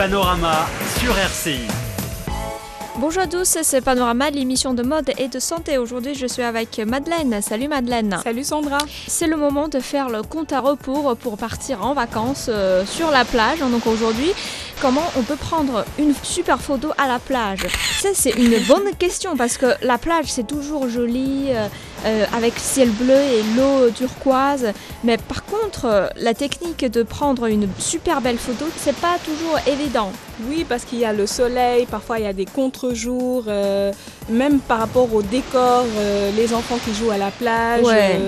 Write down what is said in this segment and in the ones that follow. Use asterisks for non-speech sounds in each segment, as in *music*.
Panorama sur RCI. Bonjour à tous, c'est Panorama, l'émission de mode et de santé. Aujourd'hui, je suis avec Madeleine. Salut Madeleine. Salut Sandra. C'est le moment de faire le compte à rebours pour partir en vacances euh, sur la plage. Donc aujourd'hui, comment on peut prendre une super photo à la plage Ça, c'est une bonne question parce que la plage, c'est toujours joli. euh, euh, avec ciel bleu et l'eau turquoise. Mais par contre, euh, la technique de prendre une super belle photo, c'est pas toujours évident. Oui, parce qu'il y a le soleil, parfois il y a des contre-jours, euh, même par rapport au décor, euh, les enfants qui jouent à la plage, Ouais.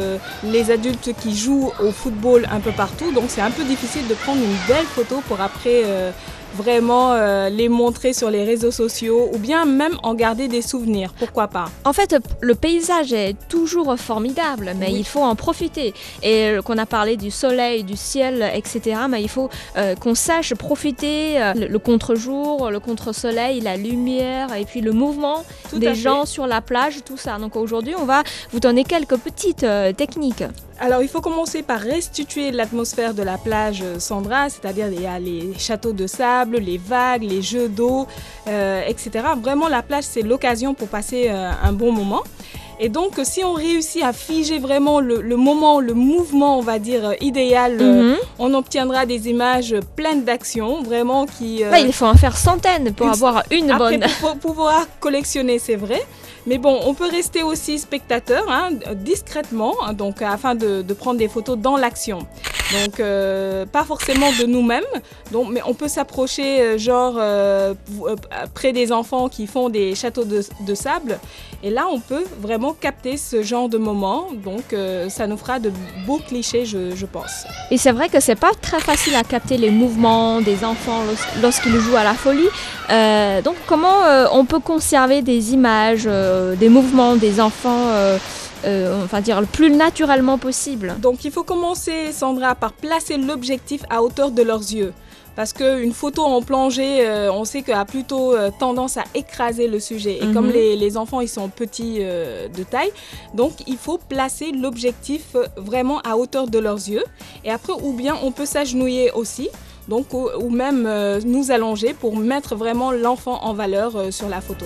les adultes qui jouent au football un peu partout. Donc c'est un peu difficile de prendre une belle photo pour après vraiment euh, les montrer sur les réseaux sociaux ou bien même en garder des souvenirs. Pourquoi pas En fait, le paysage est toujours formidable, mais Oui. il faut en profiter. Et euh, qu'on a parlé du soleil, du ciel, etc., mais il faut euh, qu'on sache profiter euh, le, contre-jour, le contre-soleil, la lumière, et puis le mouvement Tout des fait. gens sur la plage, tout ça. Donc aujourd'hui, on va vous donner quelques petites techniques. Alors, il faut commencer par restituer l'atmosphère de la plage euh, Sandra, c'est-à-dire il y a les châteaux de sable, les vagues, les jeux d'eau, euh, etc. Vraiment, la plage, c'est l'occasion pour passer euh, un bon moment. Et donc, si on réussit à figer vraiment le, le moment, le mouvement, on va dire, idéal, euh, Mhm. on obtiendra des images pleines d'action, vraiment qui... euh, il faut en faire centaines pour une- avoir une après, bonne. pour pouvoir collectionner, c'est vrai. Mais bon, on peut rester aussi spectateur, hein, discrètement, donc afin de, de prendre des photos dans l'action. Donc, euh, pas forcément de nous-mêmes, mais on peut s'approcher, euh, genre, euh, près des enfants qui font des châteaux de, sable. Et là, on peut vraiment capter ce genre de moment. Donc, ça nous fera de beaux clichés, je, je pense. Et c'est vrai que c'est pas très facile à capter les mouvements des enfants lors- lorsqu'ils jouent à la folie. Donc comment on peut conserver des images, des mouvements des enfants, euh, euh, enfin dire le plus naturellement possible Donc il faut commencer, Sandra, par placer l'objectif à hauteur de leurs yeux. Parce qu'une photo en plongée, euh, on sait qu'elle a plutôt euh, tendance à écraser le sujet. Et Mhm. comme les, les enfants, ils sont petits de taille, donc il faut placer l'objectif vraiment à hauteur de leurs yeux. Et après, ou bien on peut s'agenouiller aussi. Donc, ou, ou même euh, nous allonger pour mettre vraiment l'enfant en valeur euh, sur la photo.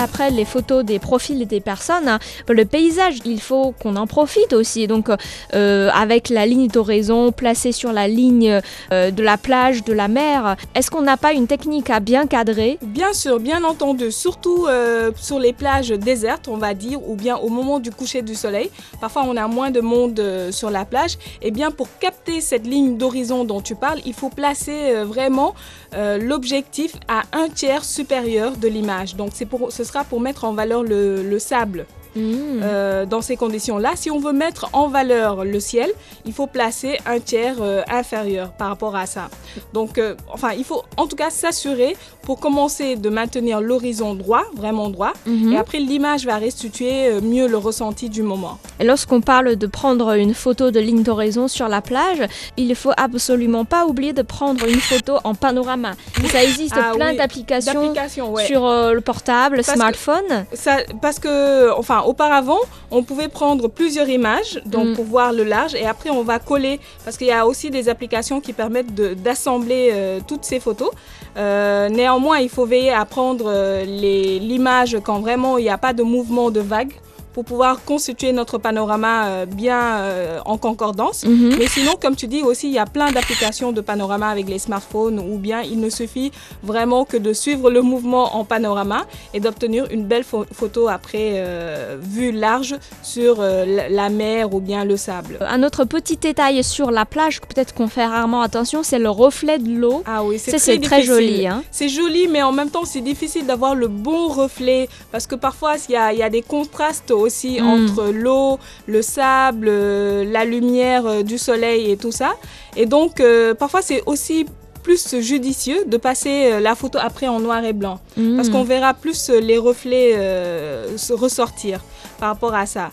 Après les photos des profils des personnes, le paysage, il faut qu'on en profite aussi. Donc euh, avec la ligne d'horizon placée sur la ligne euh, de la plage, de la mer, est-ce qu'on n'a pas une technique à bien cadrer? Bien sûr, bien entendu, surtout euh, sur les plages désertes, on va dire, ou bien au moment du coucher du soleil. Parfois, on a moins de monde sur la plage. Et bien, pour capter cette ligne d'horizon dont tu parles, il faut placer vraiment l'objectif à un tiers supérieur de l'image. Donc, c'est pour, sera pour mettre en valeur le, le sable. Hmm. Euh, dans ces conditions-là, si on veut mettre en valeur le ciel, il faut placer un tiers euh, inférieur par rapport à ça. Donc, euh, enfin, il faut en tout cas s'assurer pour commencer de maintenir l'horizon droit, vraiment droit, Mhm. et après l'image va restituer euh, mieux le ressenti du moment. Et lorsqu'on parle de prendre une photo de ligne d'horizon sur la plage, il ne faut absolument pas oublier de prendre une photo en panorama. Ça *laughs* existe Ah plein oui, d'applications ouais. sur euh, le portable, que- smartphone. Ça, parce que, enfin, auparavant, on pouvait prendre plusieurs images, donc Mm. pour voir le large, et après on va coller, parce qu'il y a aussi des applications qui permettent de- d'assembler euh, toutes ces photos. Euh, néanmoins, il faut veiller à prendre euh, l'image quand vraiment il n'y a pas de mouvement de vague pour pouvoir constituer notre panorama euh, bien euh, en concordance. Mhm. Mais sinon, comme tu dis aussi, il y a plein d'applications de panorama avec les smartphones ou bien il ne suffit vraiment que de suivre le mouvement en panorama et d'obtenir une belle pho- photo après euh, vue large sur la- mer ou bien le sable. Un autre petit détail sur la plage, peut-être qu'on fait rarement attention, c'est le reflet de l'eau. Ah oui, c'est très joli. Hein. C'est joli, mais en même temps, c'est difficile d'avoir le bon reflet parce que parfois, il y a, il y a des contrastes aussi Mm. entre l'eau, le sable, euh, la lumière euh, du soleil et tout ça. Et donc, euh, parfois, c'est aussi plus judicieux de passer la photo après en noir et blanc parce Mm. qu'on verra plus les reflets euh, se ressortir par rapport à ça.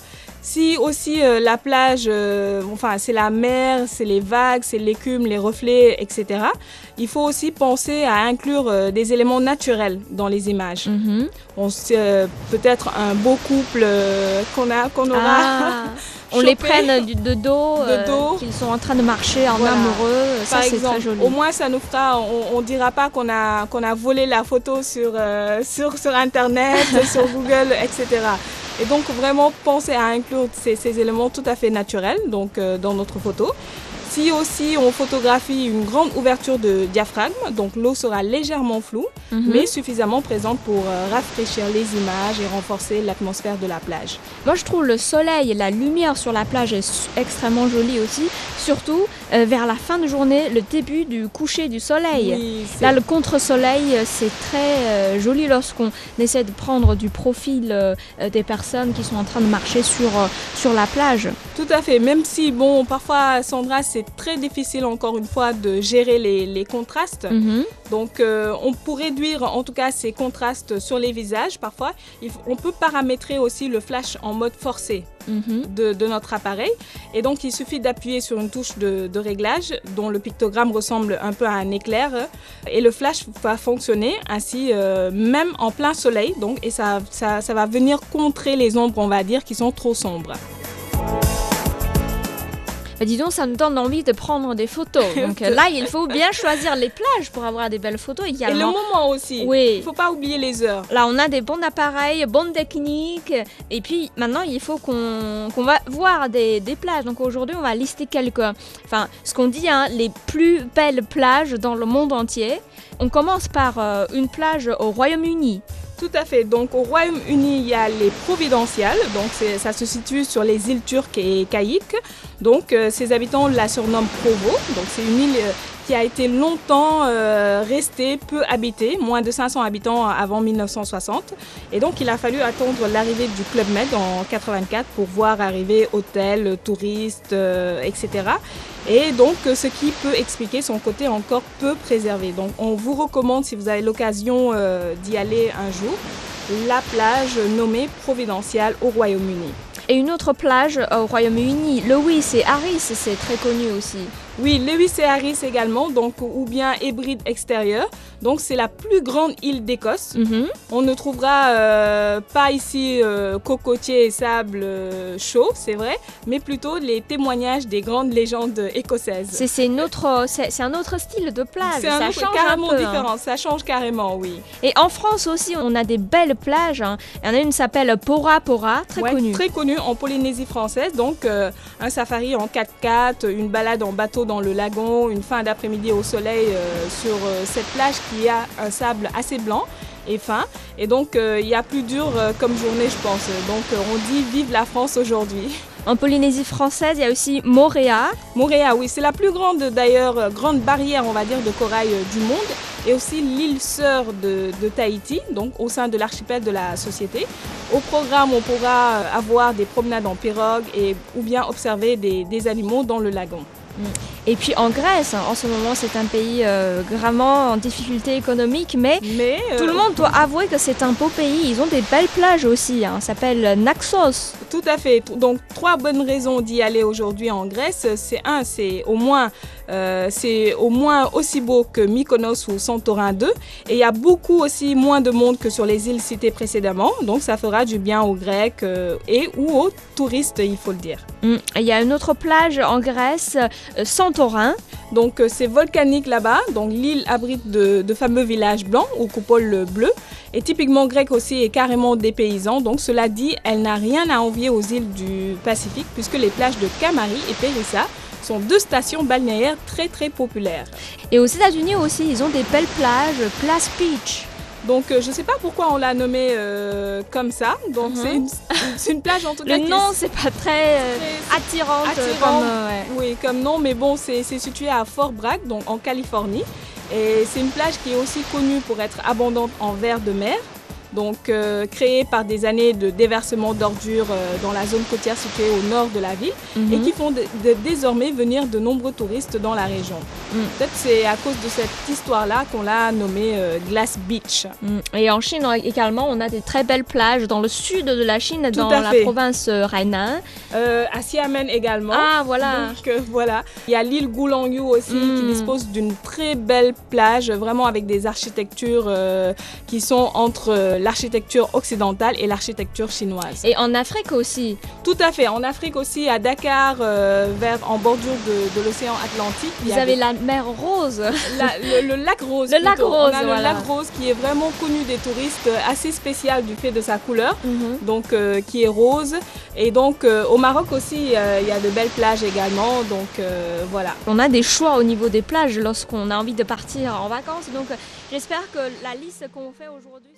Si aussi euh, la plage, euh, enfin c'est la mer, c'est les vagues, c'est l'écume, les reflets, etc. Il faut aussi penser à inclure euh, des éléments naturels dans les images. Euh, peut-être un beau couple qu'on a, qu'on aura. Ah, *laughs* on les prenne du- de dos, qu'ils sont en train de marcher en Voilà. amoureux. Ça, Par c'est exemple, très joli. au moins ça nous fera, on, on dira pas qu'on a qu'on a volé la photo sur sur sur internet, *laughs* sur Google, etc. Et donc vraiment penser à inclure ces, éléments tout à fait naturels euh, dans notre photo. Si aussi on photographie une grande ouverture de diaphragme, donc l'eau sera légèrement floue, Mhm. mais suffisamment présente pour euh, rafraîchir les images et renforcer l'atmosphère de la plage. Moi, je trouve le soleil et la lumière sur la plage est extrêmement jolie aussi. Surtout euh, vers la fin de journée, le début du coucher du soleil. Oui, Là, le contre-soleil, euh, c'est très euh, joli lorsqu'on essaie de prendre du profil euh, des personnes qui sont en train de marcher sur, sur la plage. Tout à fait, même si, bon, parfois, Sandra, c'est très difficile, encore une fois, de gérer les, les contrastes. Mhm. Donc, euh, on pour réduire, en tout cas, ces contrastes sur les visages, parfois, il on peut paramétrer aussi le flash en mode forcé Mhm. de, de notre appareil. Et donc, il suffit d'appuyer sur une touche de, de réglage dont le pictogramme ressemble un peu à un éclair. Et le flash va fonctionner ainsi, euh, même en plein soleil. Donc, et ça, ça, ça va venir contrer les ombres, on va dire, qui sont trop sombres. Bah, dis donc, ça nous donne envie de prendre des photos. *laughs* Donc là, il faut bien choisir les plages pour avoir des belles photos Et le également. moment aussi. Oui. Il ne faut pas oublier les heures. Là, on a des bons appareils, bonnes techniques. Et puis maintenant, il faut qu'on va voir des, des plages. Donc aujourd'hui, on va lister quelques. Enfin, ce qu'on dit, hein, les plus belles plages dans le monde entier. On commence par euh, une plage au Royaume-Uni. Tout à fait. Donc au Royaume-Uni, il y a les Providentiales. Donc ça se situe sur les îles turques et caïques. Donc euh, ses habitants la surnomment Provo. Donc c'est une île euh, qui a été longtemps euh, restée peu habitée, moins de 500 habitants avant 1960. Et donc il a fallu attendre l'arrivée du Club Med en 84 pour voir arriver hôtels, touristes, euh, etc. Et donc, ce qui peut expliquer son côté encore peu préservé. Donc, on vous recommande, si vous avez l'occasion euh, d'y aller un jour, la plage nommée Providential au Royaume-Uni. Et une autre plage au Royaume-Uni, Lewis et Harris, c'est très connu aussi. Oui, Lewis et Harris également, donc, ou bien Hébride extérieur. Donc, c'est la plus grande île d'Écosse. Mhm. On ne trouvera euh, pas ici euh, cocotiers et sable euh, chaud, c'est vrai, mais plutôt les témoignages des grandes légendes écossaises. C'est un autre style de plage. C'est un ça autre- change carrément un peu, hein. différent, ça change carrément, oui. Et en France aussi, on a des belles plages. hein. Il y en a une qui s'appelle Pora Pora, très Ouais, connue. Très connue en Polynésie française. Donc, euh, un safari en 4x4, une balade en bateau dans le lagon, une fin d'après-midi au soleil euh, sur euh, cette plage qui a un sable assez blanc et fin. Et donc, euh, il y a plus dur euh, comme journée, je pense. Donc, euh, on dit vive la France aujourd'hui. En Polynésie française, il y a aussi Moréa. Moréa, oui, c'est la plus grande d'ailleurs, euh, grande barrière, on va dire, de corail euh, du monde. Et aussi l'île sœur de, de Tahiti, donc au sein de l'archipel de la société. Au programme, on pourra euh, avoir des promenades en pirogue et, ou bien observer des, des animaux dans le lagon. Et puis en Grèce, hein, en ce moment, c'est un pays euh, gravement en difficulté économique, mais Mais tout le euh, monde doit avouer que c'est un beau pays. Ils ont des belles plages aussi. hein. Ça s'appelle Naxos. Tout à fait. Donc trois bonnes raisons d'y aller aujourd'hui en Grèce. C'est un, c'est au moins, euh, c'est au moins aussi beau que Mykonos ou Santorin 2. Et il y a beaucoup aussi moins de monde que sur les îles citées précédemment. Donc ça fera du bien aux Grecs euh, et ou aux touristes, il faut le dire. Mm. Il y a une autre plage en Grèce, euh, Santorin. Donc c'est volcanique là-bas. Donc l'île abrite de, de fameux villages blancs aux coupoles bleues. Et typiquement grec aussi et carrément des paysans. Donc cela dit, elle n'a rien à envier aux îles du Pacifique puisque les plages de Camari et Périssa sont deux stations balnéaires très très populaires. Et aux États-Unis aussi, ils ont des belles plages, Place Beach. Donc euh, je ne sais pas pourquoi on l'a nommée euh, comme ça. Donc Mhm. c'est une, plage en tout cas Le nom, est c'est pas très euh, attirant. comme, euh, ouais. Oui, comme nom, mais bon, c'est c'est situé à Fort Bragg, donc en Californie. Et c'est une plage qui est aussi connue pour être abondante en vers de mer. Donc euh, créés par des années de déversement d'ordures euh, dans la zone côtière située au nord de la ville Mhm. et qui font de- de- désormais venir de nombreux touristes dans la région. Mm. Peut-être c'est à cause de cette histoire-là qu'on l'a nommé euh, Glass Beach. Mm. Et en Chine également, on a des très belles plages dans le sud de la Chine, Tout dans la province euh, Hainan. À Xiamen également. Ah, voilà. Donc voilà, il y a l'île Gulangyu aussi qui dispose d'une très belle plage, vraiment avec des architectures qui sont entre l'architecture occidentale et l'architecture chinoise. Et en Afrique aussi. Tout à fait. En Afrique aussi, à Dakar, euh, vers en bordure de, de l'océan Atlantique, Vous avez la mer Rose. *laughs* la- le, le lac rose. Le lac rose, On a voilà. le lac rose qui est vraiment connu des touristes, euh, assez spécial du fait de sa couleur. Mhm. donc euh, qui est rose. Et donc euh, au Maroc aussi, euh, il y a de belles plages également. Donc euh, voilà. On a des choix au niveau des plages lorsqu'on a envie de partir en vacances. Donc euh, j'espère que la liste qu'on fait aujourd'hui,